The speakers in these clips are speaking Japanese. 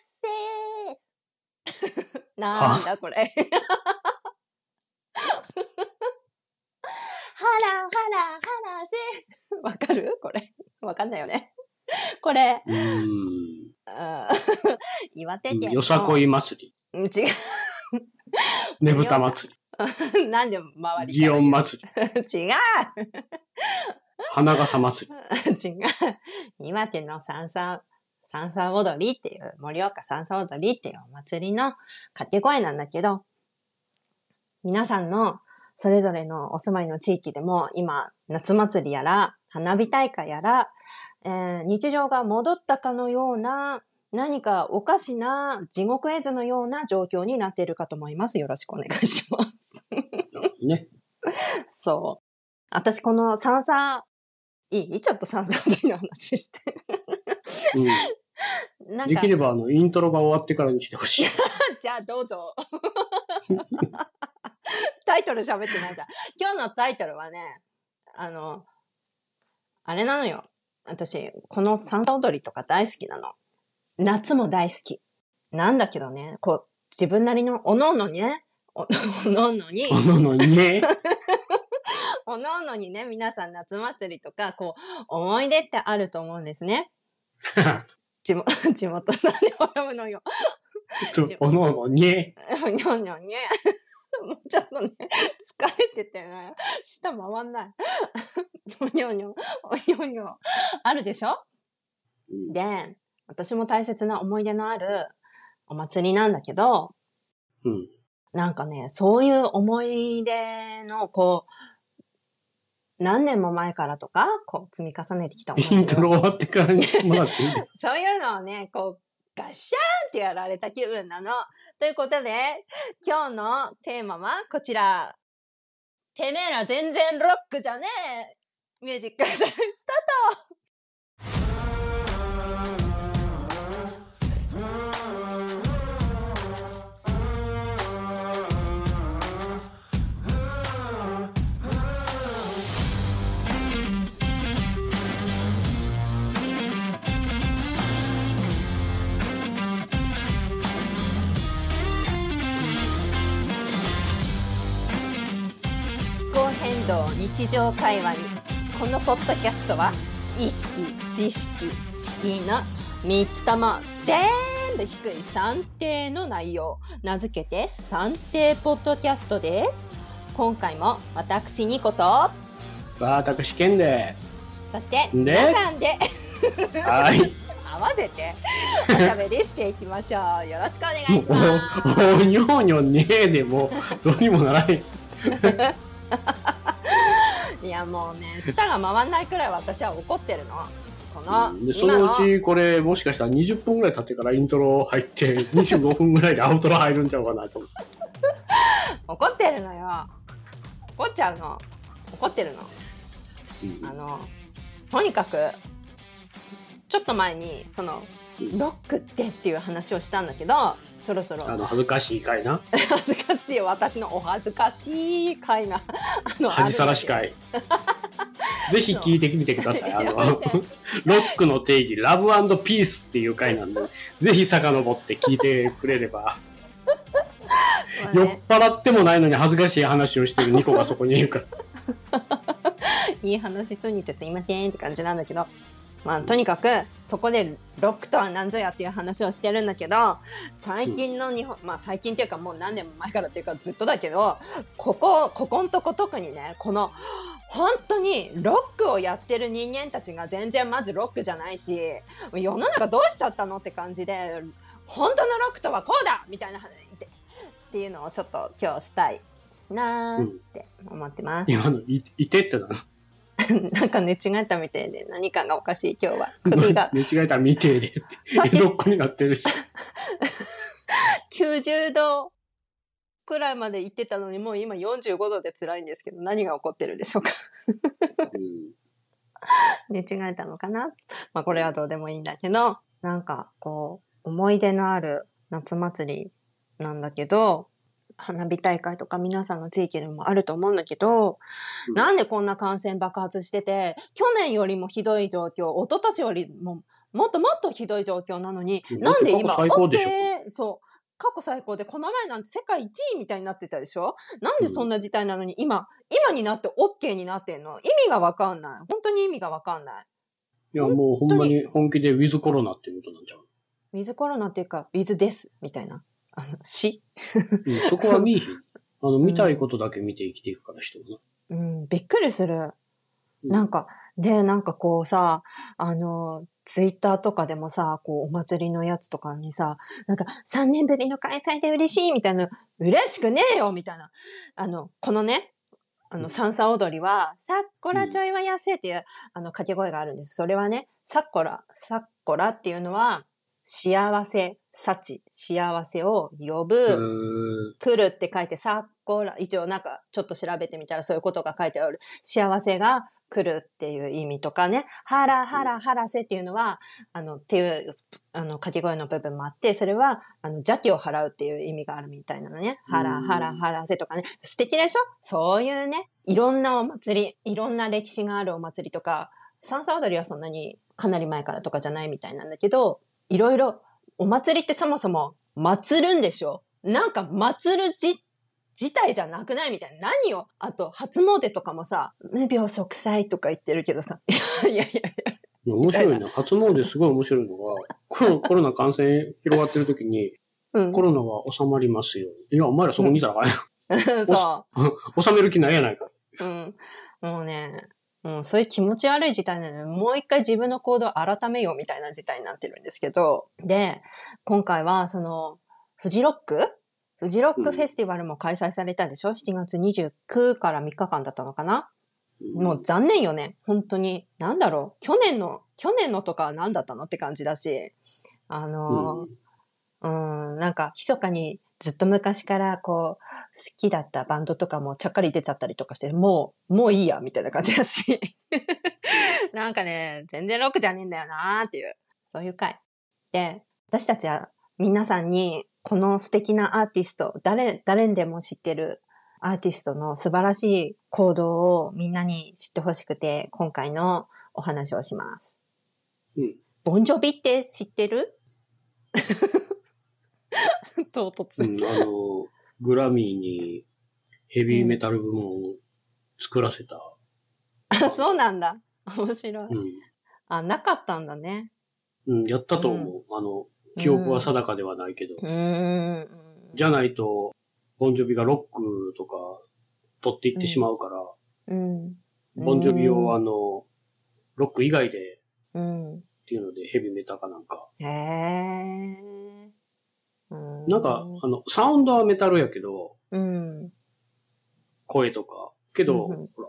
せー なんだこれ。ハラハラハラせーわかる？これ。わかんないよね。これ、うーん。う ん岩手県の。よさこい祭うん違り。ねぶた祭う。なんで周り。祇園祭り。違う花笠祭り。違う。岩手の三々、三々踊りっていう、盛岡三々踊りっていうお祭りの掛け声なんだけど、皆さんのそれぞれのお住まいの地域でも今、夏祭りやら、花火大会やら、えー日常が戻ったかのような、何かおかしな地獄絵図のような状況になっているかと思います。よろしくお願いします。ね。そう。私この三々、いい？ちょっと三々踊りの話して。うん。なんかでき、れば、あの、イントロが終わってからにしてほしい。じゃあどうぞ。タイトル喋ってないじゃん。今日のタイトルはね、あの、あれなのよ。私、この三々踊りとか大好きなの。夏も大好き。なんだけどね、こう、自分なりの、おのおのにね、お おのおのに、おののにね。おのおのにね、皆さん夏祭りとか、こう、思い出ってあると思うんですね。地元、地元なんで笑うのよ。おののにね。にょんにょんね。もうちょっとね、疲れててね、舌回んない。にょんにょん、にょんにょん。あるでしょ？うんで、私も大切な思い出のあるお祭りなんだけど、うん。なんかね、そういう思い出の、こう、何年も前からとか、こう積み重ねてきたおイントロ終わってからにしてもらっていいです そういうのをね、こう、ガッシャーンってやられた気分なの。ということで、今日のテーマはこちら。てめえら全然ロックじゃねえミュージックスタート日常会話にこのポッドキャストは意識知識敷居の3つとも全部低い算定の内容名付けて算定ポッドキャストです今回も私ニコと私、剣で。そしてで皆さんではい。合わせておしゃべりしていきましょうよろしくお願いしもますう、おにょにょねえでもう、どうにもならない。いやもうね舌が回んないくらい私は怒ってるの。こので、そのうち、これ、もしかしたら20分ぐらい経ってからイントロ入って、25分ぐらいでアウトロ入るんちゃうかなと思って。怒ってるのよ。怒っちゃうの。怒ってるの。うん。あのとにかくちょっと前にそのロックってっていう話をしたんだけどそろそろ。あの、恥ずかしいかいな。恥 ずかしい私のお恥ずかしい回があの恥さらし会。ぜひ聞いてみてください。あの、ロてックの定義、ラブピースっていう回なんで、ぜひ遡って聞いてくれれば、酔っ払ってもないのに恥ずかしい話をしてるニコがそこにいるから。いい話すぎてすいませんって感じなんだけどまあとにかくそこでロックとは何ぞやっていう話をしてるんだけど最近の日本、まあ最近っていうかもう何年も前からっていうかずっとだけどここここんとこ特にねこの本当にロックをやってる人間たちが全然まずロックじゃないし世の中どうしちゃったのって感じで本当のロックとはこうだみたいな話っていうのをちょっと今日したいなーって思ってます。今の、い、いてってなの？なんか寝違えたみたいで何かがおかしい今日は。首が寝違えたら見てで って。さっき江戸っ子になってるし。90度くらいまで行ってたのにもう今45度で辛いんですけど何が起こってるでしょうかうん寝違えたのかな？まあこれはどうでもいいんだけどなんかこう思い出のある夏祭りなんだけど花火大会とか皆さんの地域でもあると思うんだけど、うんなんでこんな感染爆発してて、去年よりもひどい状況、一昨年よりももっともっとひどい状況なのに、うんなんで今、最高でしょ OK そう、過去最高で、この前なんて世界1位みたいになってたでしょ？なんでそんな事態なのに、今、今になって OK になってんの？意味がわかんない。本当に意味がわかんない。いや、もうほんまに本気でウィズコロナっていうことなんちゃう。ウィズコロナっていうか、ウィズです、みたいな。あの、死うん、そこは見えひん。あの、見たいことだけ見て生きていくから人はな。うん、びっくりする。うんなんか、で、なんかこうさ、あの、ツイッターとかでもさ、こう、お祭りのやつとかにさ、なんか、3年ぶりの開催で嬉しいみたいな、嬉しくねえよみたいな。あの、このね、あの、うんサンサ踊りは、さっこらちょいはやせっていう、あの、掛け声があるんです。それはね、さっこら、さっこらっていうのは、幸せ、幸、幸せを呼ぶ。来るって書いて、さっこら、一応なんかちょっと調べてみたらそういうことが書いてある。幸せが来るっていう意味とかね、はらはらはらせっていうのは、あの、っていう、あの、掛け声の部分もあって、それは、あの、邪気を払うっていう意味があるみたいなのね。はらはらはらせとかね。素敵でしょ？そういうね、いろんなお祭り、いろんな歴史があるお祭りとか、三叉踊りはそんなにかなり前からとかじゃないみたいなんだけど、いろいろ、お祭りってそもそも祭るんでしょ？なんか祭るじ、自体じゃなくないみたいな。何よあと、初詣とかもさ、無病息災とか言ってるけどさ。いやいやいや。いや面白いな。初詣すごい面白いのが、コロ コロナ感染広がってる時に、うんコ。ロナは収まりますよ。いや、お前らそこにいたらあかんやん そ収める気ないやないか。う。うん。もうね、もうそういう気持ち悪い事態なの。で、もう一回自分の行動を改めようみたいな事態になってるんですけど、で、今回はその、フジロック？フジロックフェスティバルも開催されたでしょ、?7 月29から3日間だったのかな？もう残念よね。本当に。なんだろう。去年の、去年のとかは何だったの？って感じだし、あのー、うん、なんか、密かにずっと昔からこう、好きだったバンドとかもちゃっかり出ちゃったりとかして、もう、もういいや、みたいな感じだし。なんかね、全然ロックじゃねえんだよなーっていう、そういう回。で、私たちは皆さんに、この素敵なアーティスト、誰、誰にでも知ってるアーティストの素晴らしい行動をみんなに知ってほしくて、今回のお話をします。うんボンジョビって知ってる？唐突。うん、あの、グラミーにヘビーメタル部門を作らせた。あ、そうなんだ。面白い。うん。あ、なかったんだね。うん、やったと思う。あの、記憶は定かではないけど。うーん。じゃないと、ボンジョビがロックとか取っていってしまうから、うん。ボンジョビをあの、ロック以外でうん。っていうのでヘビメタかなんか。へえ。うんなんか、あの、サウンドはメタルやけど、うん。声とか。けど、うんうんほら、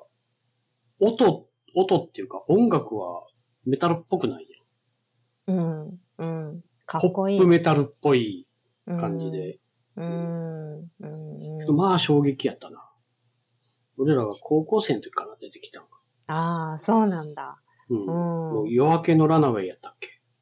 音、音っていうか音楽はメタルっぽくないうん。うん。かやん。っこいい。ポップメタルっぽい感じで。うん。うん。まあ衝撃やったな。俺らが高校生の時から出てきたんか。ああ、そうなんだ。うん。うん夜明けのラナウェイやったっけ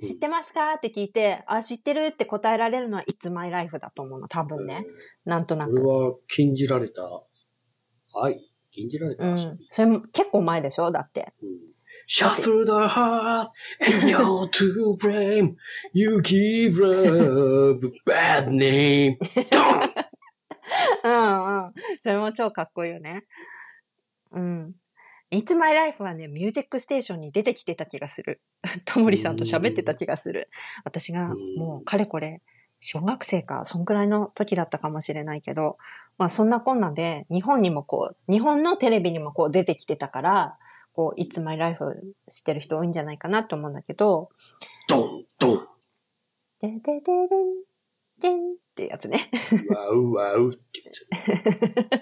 知ってますか？って聞いて、あ、知ってるって答えられるのは It's My Life だと思うの？多分ね。なんとなく。これは禁じられた愛？禁じられた遊うんび。。それも結構前でしょ？だって。うん Shut through the heart and you're to blame. You give love a bad name. うんうん。それも超かっこいいよね。うん。It's My Life はね、ミュージックステーションに出てきてた気がする。タモリさんと喋ってた気がする。私がうんもうかれこれ、小学生か、そんくらいの時だったかもしれないけど、まあそんなこんなで、日本にもこう、日本のテレビにもこう出てきてたから、こう、It's My Life 知ってる人多いんじゃないかなと思うんだけど、ドンドンででででん、でんってやつね。ワウワウって言っ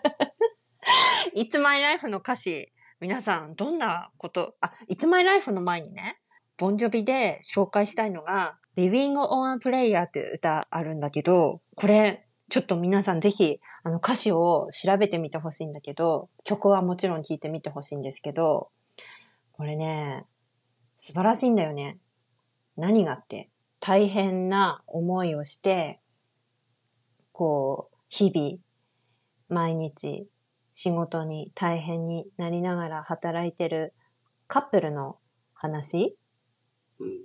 て It's My Life の歌詞、皆さん、どんなこと、あ、It's My Life の前にね、ボンジョビで紹介したいのが、Living on a Prayer って歌あるんだけど、これ、ちょっと皆さんぜひ、あの歌詞を調べてみてほしいんだけど、曲はもちろん聴いてみてほしいんですけど、これね、素晴らしいんだよね。何があって、大変な思いをして、こう、日々、毎日、仕事に大変になりながら働いてるカップルの話うん。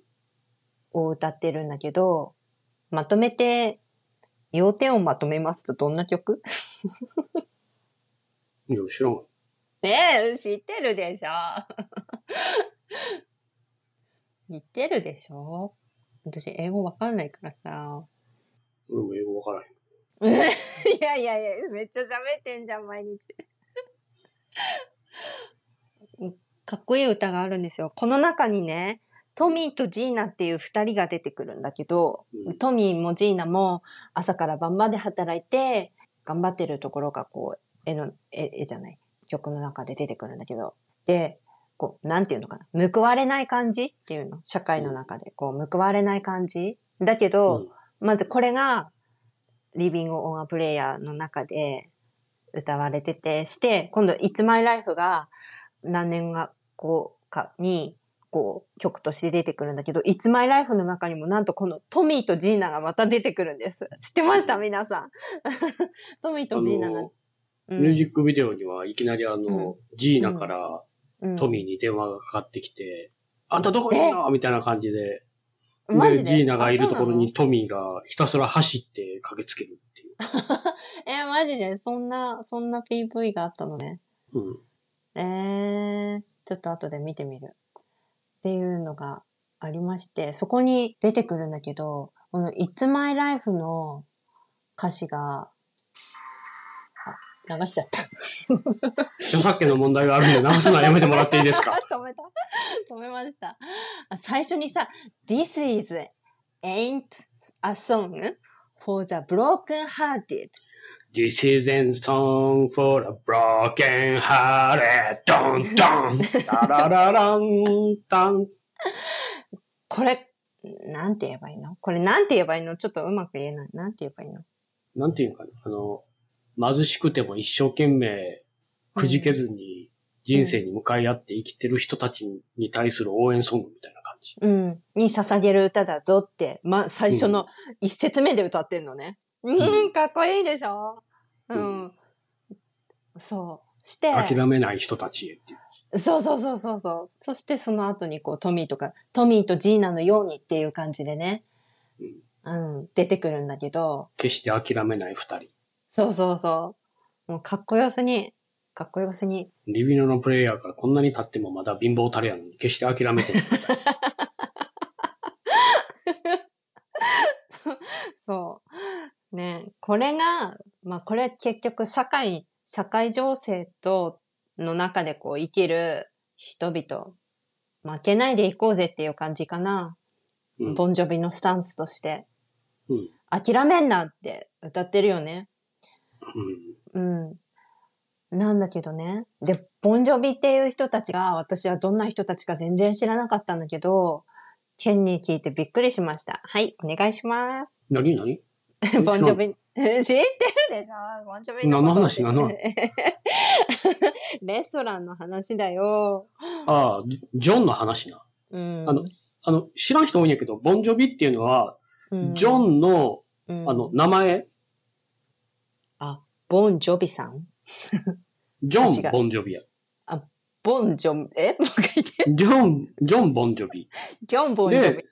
を歌ってるんだけど、まとめて、要点をまとめますとどんな曲？いや、知らんわ。ねえ、知ってるでしょ？知ってるでしょ？私、英語わかんないからさ。俺も英語わからへん。いやいやいや、めっちゃ喋ってんじゃん、毎日。かっこいい歌があるんですよ。この中にね、トミーとジーナっていう二人が出てくるんだけど、うん。トミーもジーナも朝から晩まで働いて、頑張ってるところがこう、絵の、絵絵じゃない、曲の中で出てくるんだけど、で、こう、なんていうのかな、報われない感じっていうの、社会の中で、こう、報われない感じ？だけど、うん。まずこれが、リビング・オン・ア・プレイヤーの中で歌われてて、して、今度、It's My Life が何年後かに、こう、曲として出てくるんだけど、It's My Life の中にもなんとこのトミーとジーナがまた出てくるんです。知ってました？皆さん。トミーとジーナが。ミュージックビデオにはいきなりあの、ジーナからうん。トミーに電話がかかってきて、あんたどこにいんの？みたいな感じで、で、マジで？ジーナがいるところにトミーがひたすら走って駆けつけるっていう。え、マジで？そんな、そんな PV があったのね。うん。えー、ちょっと後で見てみる。っていうのがありまして、そこに出てくるんだけど、この It's My Life の歌詞が、あ、流しちゃった。著作権の問題があるんで直すのはやめてもらっていいですか？止めた止めました。あ最初にさ、This is ain't a song for the broken hearted. This isn't song for a broken hearted. ドンドンタララランタン。これ、なんて言えばいいの？これなんて言えばいいの？ちょっとうまく言えない。なんて言えばいいの？なんていうんかな？あの、貧しくても一生懸命くじけずに人生に向かい合って生きてる人たちに対する応援ソングみたいな感じ。うん。に捧げる歌だぞって、ま、最初の一節目で歌ってんのね。うん、かっこいいでしょ？うん。そう。して、諦めない人たちへっていう。そうそうそうそうそう。そしてその後にこうトミーとか、トミーとジーナのようにっていう感じでね、うん、出てくるんだけど、決して諦めない二人。そうそうそう。もうかっこよすに、かっこよすに。リビノのプレイヤーからこんなに経ってもまだ貧乏たれやのに決して諦めてない。そう。ねこれが、まあこれ結局社会、社会情勢と、の中でこう生きる人々、負けないでいこうぜっていう感じかな。うんボンジョビのスタンスとして。うん諦めんなって歌ってるよね。うんうん。なんだけどね。で、ボンジョビっていう人たちが、私はどんな人たちか全然知らなかったんだけど、ケンに聞いてびっくりしました。はい、お願いします。何何？ボンジョビ、知ってるでしょ？ボンジョビ何のこと話？何の話？レストランの話だよ。ああ、ジョンの話な。うん。あのあの、知らん人多いんやけど、ボンジョビっていうのは、うん、ジョンの、うんあの、、名前、あ、ボンジョビさん？ジョン・ボンジョビや。ボンジョ、え？もう一回言って。ジョン、ジョン・ボンジョビ。ジョン・ボンジョビで。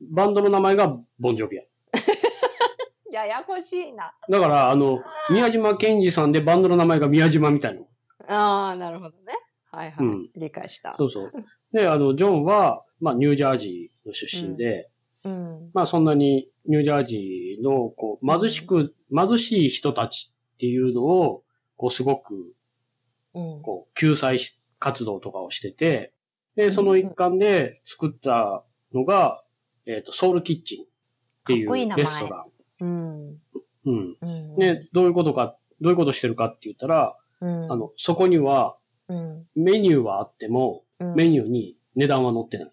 バンドの名前がボンジョビや。ややこしいな。だから、あの、宮島健二さんでバンドの名前が宮島みたいな。ああ、なるほどね。はいはい。うん理解した。そうそう。で、あの、ジョンは、まあ、ニュージャージーの出身で、うん。まあ、そんなにニュージャージーの、こう、貧しく、貧しい人たちっていうのを、こう、すごく、うん。こう、救済し活動とかをしてて、で、その一環で作ったのが、えっ、と、ソウルキッチンっていうレストラン。うん。うん。うん。ね、どういうことか、どういうことしてるかって言ったら、うん。あの、そこには、うん。メニューはあっても、うん。メニューに値段は載ってない。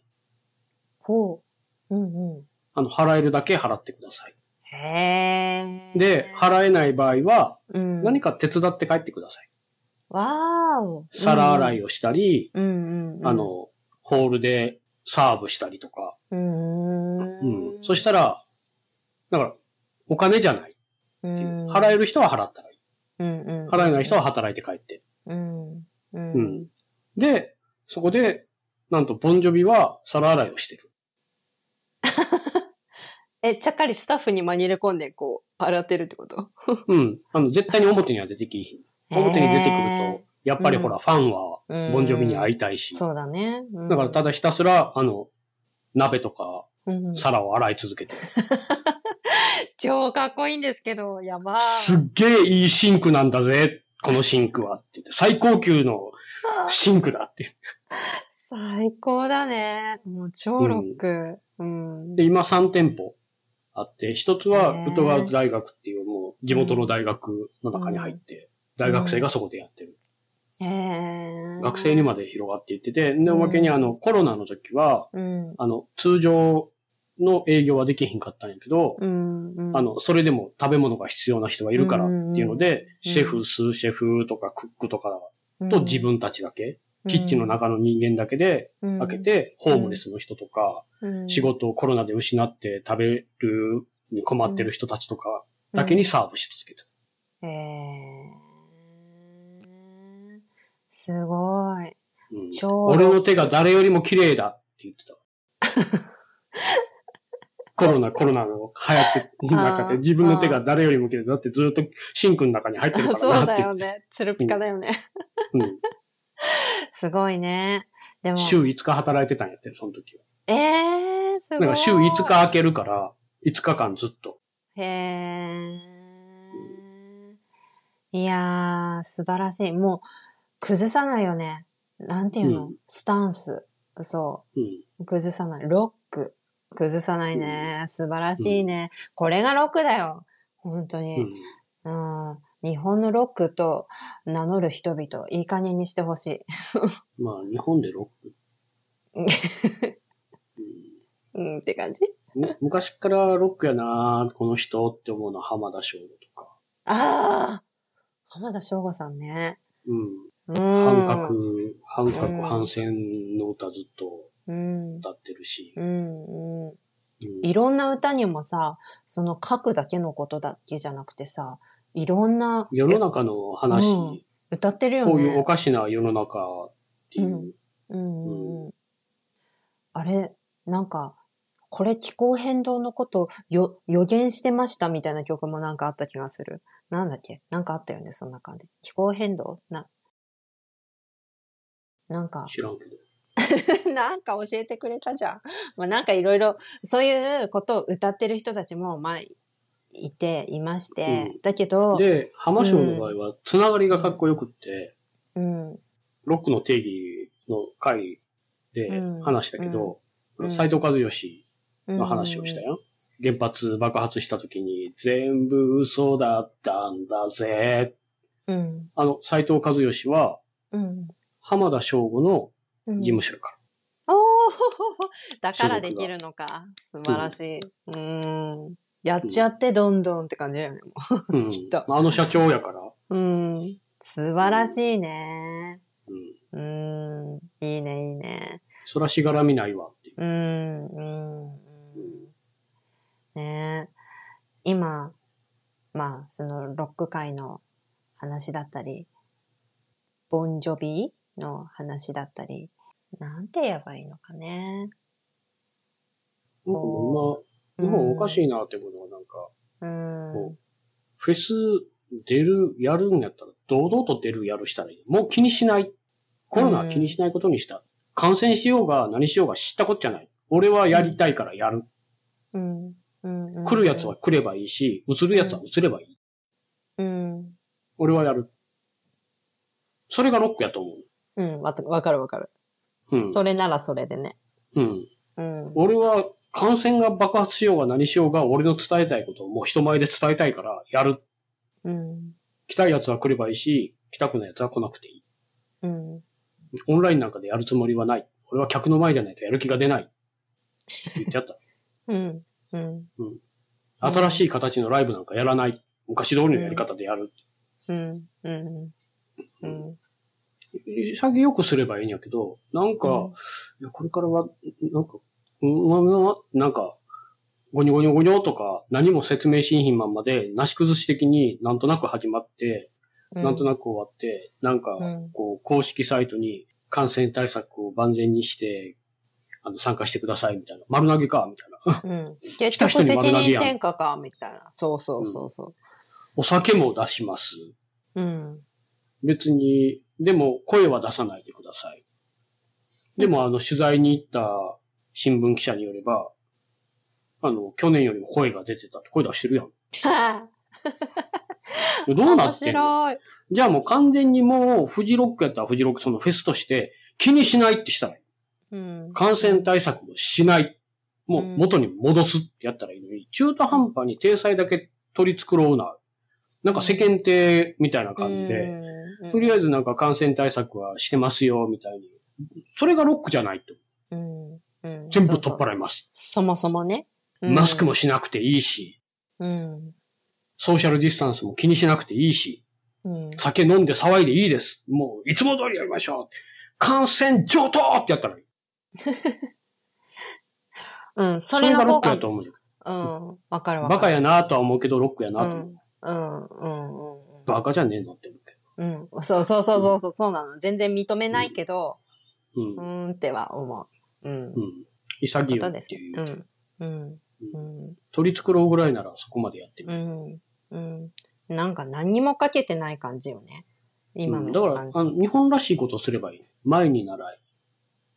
ほう。うんうあの、払えるだけ払ってください。で、払えない場合は、うん、何か手伝って帰ってください。わーお。い。皿洗いをしたり、うんうん、うん。あ、の、ホールでサーブしたりとか。うーん。うん。そしたら、だから、お金じゃないっていう。うん、払える人は払ったらいい。うんうん、払えない人は働いて帰って。うん。うん。うん。で、そこで、なんと、ボンジョビは皿洗いをしてる。え、ちゃっかりスタッフに紛れ込んで、こう、洗ってるってこと？うん。あの、絶対に表には出てきひん。表に出てくると、やっぱりほら、ファンは、ボンジョビに会いたいし。そうだね。うんだから、ただひたすら、あの、鍋とか、うん皿を洗い続けてる。超かっこいいんですけど、やばい。すっげえいいシンクなんだぜ、このシンクはって言って、最高級のシンクだって。最高だね。もう超ロック。うん。で、今3店舗あって、一つはへー。ラトガーズ大学っていうもう地元の大学の中に入って、大学生がそこでやってる。学生にまで広がっていってて、で、おまけにあの、コロナの時は、うん。あの、通常の営業はできへんかったんやけど、あ、の、それでも食べ物が必要な人がいるからっていうので、うんシェフ、スーシェフとかクックとかと自分たちだけ、キッチンの中の人間だけでうん開け、て、ホームレスの人とか、うん仕事をコロナで失って食べるに困ってる人たちとかだけにサーブし続けてる。へーすごい。うん超俺の手が誰よりも綺麗だって言ってた。コロナ、コロナの流行ってる中で自分の手が誰よりも綺麗だってずっとシンクの中に入ってるからそうだなって言って。よね。ツルピカだよね。うん すごいね。でも、週5日働いてたんやってる、その時は。えー、すごい。なんか週5日空けるから、5日間ずっと。へー。いやー、素晴らしい。もう、崩さないよね。なんていうの、うんスタンス。そうん。う。崩さない。ロック。崩さないね。素晴らしいね。これがロックだよ。本当うに。ん。うん。日本のロックと名乗る人々、いい加減にしてほしい。まあ、日本でロック。うんうんって感じ？む昔からロックやなこの人って思うのは浜田省吾とか。ああ浜田省吾さんね。うん。うん。半角、半角うん反戦の歌ずっとうん。歌ってるし。うん。うん。うんいろんな歌にもさ、その書くだけのことだけじゃなくてさ、いろんな世の中の話、うん歌ってるよね。こういうおかしな世の中っていう。うんうんうん。あれ、なんか、これ気候変動のことよ予言してましたみたいな曲もなんかあった気がする。なんだっけ？なんかあったよね、そんな感じ。気候変動？な、なんか、知らんけど。なんか教えてくれたじゃん。まあなんかいろいろ、そういうことを歌ってる人たちも、まあ、いて、いまして、うんだけど、で、浜省の場合は、つながりがかっこよくって、うん、ロックの定義の回で話したけど、うん斎藤和義うんの話をしたよ。原発爆発した時に、全部嘘だったんだぜ。うん、あの、斎藤和義は、うん、浜田省吾のうん。事務所やかおー だからできるのか。素晴らしい。うん。やっちゃってどんどんって感じだよね。うん きっとあの社長やから。う。うん。素晴らしいね。うん。うん。いいね、いいね。そらしがらみないわっていう。うん、うん。うんねえ今、まあ、そのロック界の話だったり、ボンジョビの話だったり、なんて言えばいいのかね。なんかもかしいなってことはなんか、うん。こうフェス出る、やるんやったら、堂々と出る、やるしたらいい。もう気にしない。コロナは気にしないことにした。感染しようが何しようが知ったこっちゃない。俺はやりたいからやる。うん。うん。うん来るやつは、来ればいいし、映るやつは映ればいい。うん。俺はやる。それがロックやと思う。うん。わわかるわかる。うん。それならそれでね。うん。うん。俺は感染が爆発しようが何しようが俺の伝えたいことをもう人前で伝えたいからやる。うん。来たいやつは来ればいいし、来たくないやつは来なくていい。うん。オンラインなんかでやるつもりはない。俺は客の前じゃないとやる気が出ない。って言ってやった。うん。うん。新しい形のライブなんかやらない。昔通りのやり方でやる。うん。うん。うん。潔よくすればいいんやけど、なんか、うんいやこれからは、なんか、なんか、ゴニョゴニョゴニョとか、何も説明しんひんまんまで、なし崩し的になんとなく始まって、なんとなく終わって、なんかうん、こう、公式サイトに感染対策を万全にして、あの、参加してくださいみたいな。丸投げか、みたいな。うん。結局責任転嫁か、みたいな。そうそうそうそお酒も出します。う。うん。別に、でも声は出さないでください。でもあの取材に行った新聞記者によれば、あの、去年よりも声が出てたって声出してるやん。どうな面ってんの？白い。じゃあもう完全にもうフジロックやったらフジロックそのフェスとして気にしないってしたらいい。うん。感染対策もしない。もう元に戻すってやったらいいのに、中途半端に体裁だけ取り繕うな。なんか世間体みたいな感じで、うん、とりあえずなんか感染対策はしてますよ、みたいに。それがロックじゃないと。うんうん、全部取っ払います。そもそもね。うんマスクもしなくていいし、うん。ソーシャルディスタンスも気にしなくていいし、うん。酒飲んで騒いでいいです。もういつも通りやりましょう。感染上等ってやったらいい。うん。そそれがロックやと思ううん。わかるど。わかる。バカやなとは思うけど、ロックやなと思う。うん。うん。うん。うん。バカじゃねえのって思うけうん。そうそうそうそうそう、そうなの。全然認めないけど、ど。う。うんーんっては思う。うん。うん。潔いっていう。うん。うん。うん。取り繕うぐらいならそこまでやってみる。うん。うん。なんか何にもかけてない感じよね。今のうんだから。あの、日本らしいことをすればいい。前に習い。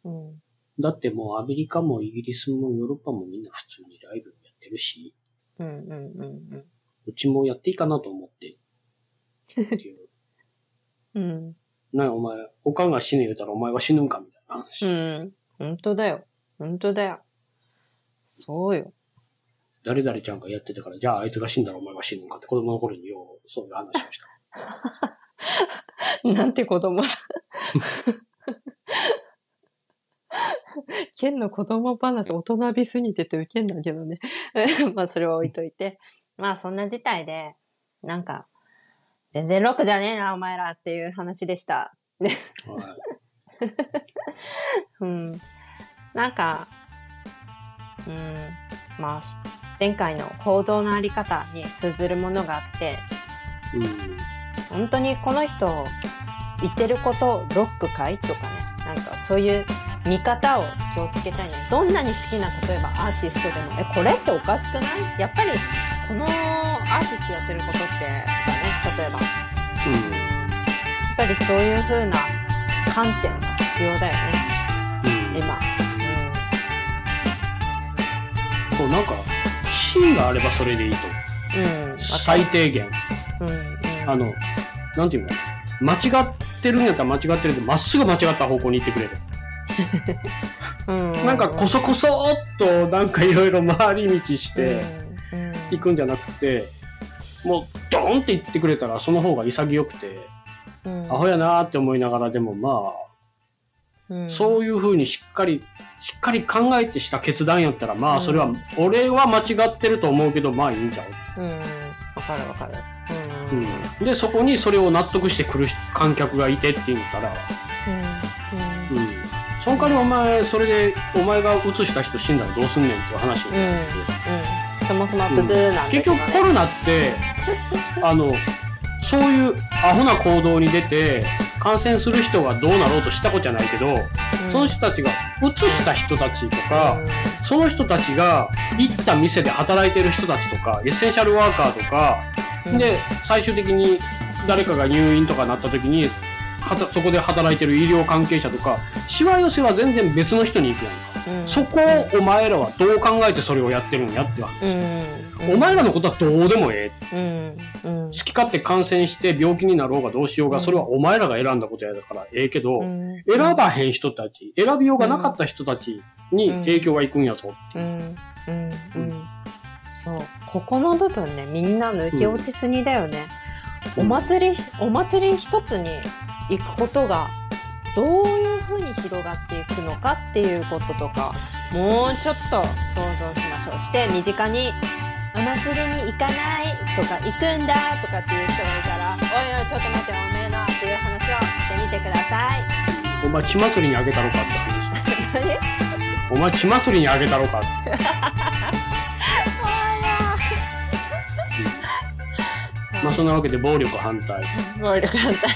うん。だってもうアメリカもイギリスもヨーロッパもみんな普通にライブやってるし、うんうんうんうん。うちもやっていいかなと思って。っていう うん。なあ、お前、おかんが死ね言うたらお前は死ぬんかみたいな話。うん。本当だよ。本当だよ。そうよ。誰々ちゃんがやってたから、じゃああいつが死んだらお前は死ぬんかって子供の頃によう、そういう話をした。なんて子供だ。ケンの子供話大人びすぎててウケんだけどね。まあそれは置いといて。まあそんな事態で、なんか、全然ロックじゃねえな、お前らっていう話でした。はいうん。なんか、うん、まあ、前回の報道のあり方に通ずるものがあって、うん。本当にこの人言ってることロックかい？とかね。なんかそういう見方を気をつけたいね。どんなに好きな例えばアーティストでもえこれっておかしくない？やっぱりこのアーティストやってることってとかね。例えば。やっぱりそういう風な観点が必要だよねうん。うん。今、そう、なんか、芯があればそれでいいと。うん最低限。るうんうんあの、なんていうの？間違ってるんやったら間違ってるで、まっすぐ間違った方向に行ってくれる。うんなんかこそこそっとなんかいろいろ回り道してうんうん行くんじゃなくて、もうドーンって言ってくれたらその方が潔くて、うん。アホやなーって思いながらでもまあ、うん。そういう風にしっかり、しっかり考えてした決断やったらまあうん。それは、俺は間違ってると思うけどまあいいんちゃう？うん。わかるわかる。ううん。ん、で、そこにそれを納得してくる観客がいてって言ったら、うん。うん。その代わりお前、それで、お前が移した人死んだらどうすんねんっていう話になって。うん、そもそもブブーなんだけ結局コロナって、あの、そういうアホな行動に出て、感染する人がどうなろうとしたことじゃないけど、その人たちが移した人たちとか、その人たちが行った店で働いてる人たちとか、エッセンシャルワーカーとか、うん、で、最終的に誰かが入院とかなった時に、はたそこで働いてる医療関係者とか、しわ寄せは全然別の人に行くやんか。うん、そこをお前らはどう考えてそれをやってるんやって話。うん、お前らのことはどうでもええ。うん、うん、好き勝手感染して病気になろうがどうしようが、うん。それはお前らが選んだことやだからええけど、うん、選ばへん人たち、選びようがなかった人たちに影響がいくんやぞ。うん、うん、うん、そう、ここの部分ね、みんな抜け落ちすぎだよね。お祭り、お祭り一つに行くことがどういうふうに広がっていくのかっていうこととかもうちょっと想像しましょう。して身近に「お祭りに行かない」とか「行くんだ」とかっていう人がいたら「おいおいちょっと待っておめえな」っていう話をしてみてください。お前血祭りにあげたろかって話。何 お前血祭りにあげたろかって。まあそんなわけで暴力反対。暴力反対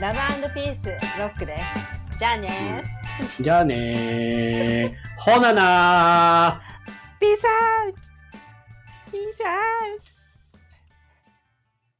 ラブピースロックですじゃあねじゃあねー。ほななー。Peace out! Peace out!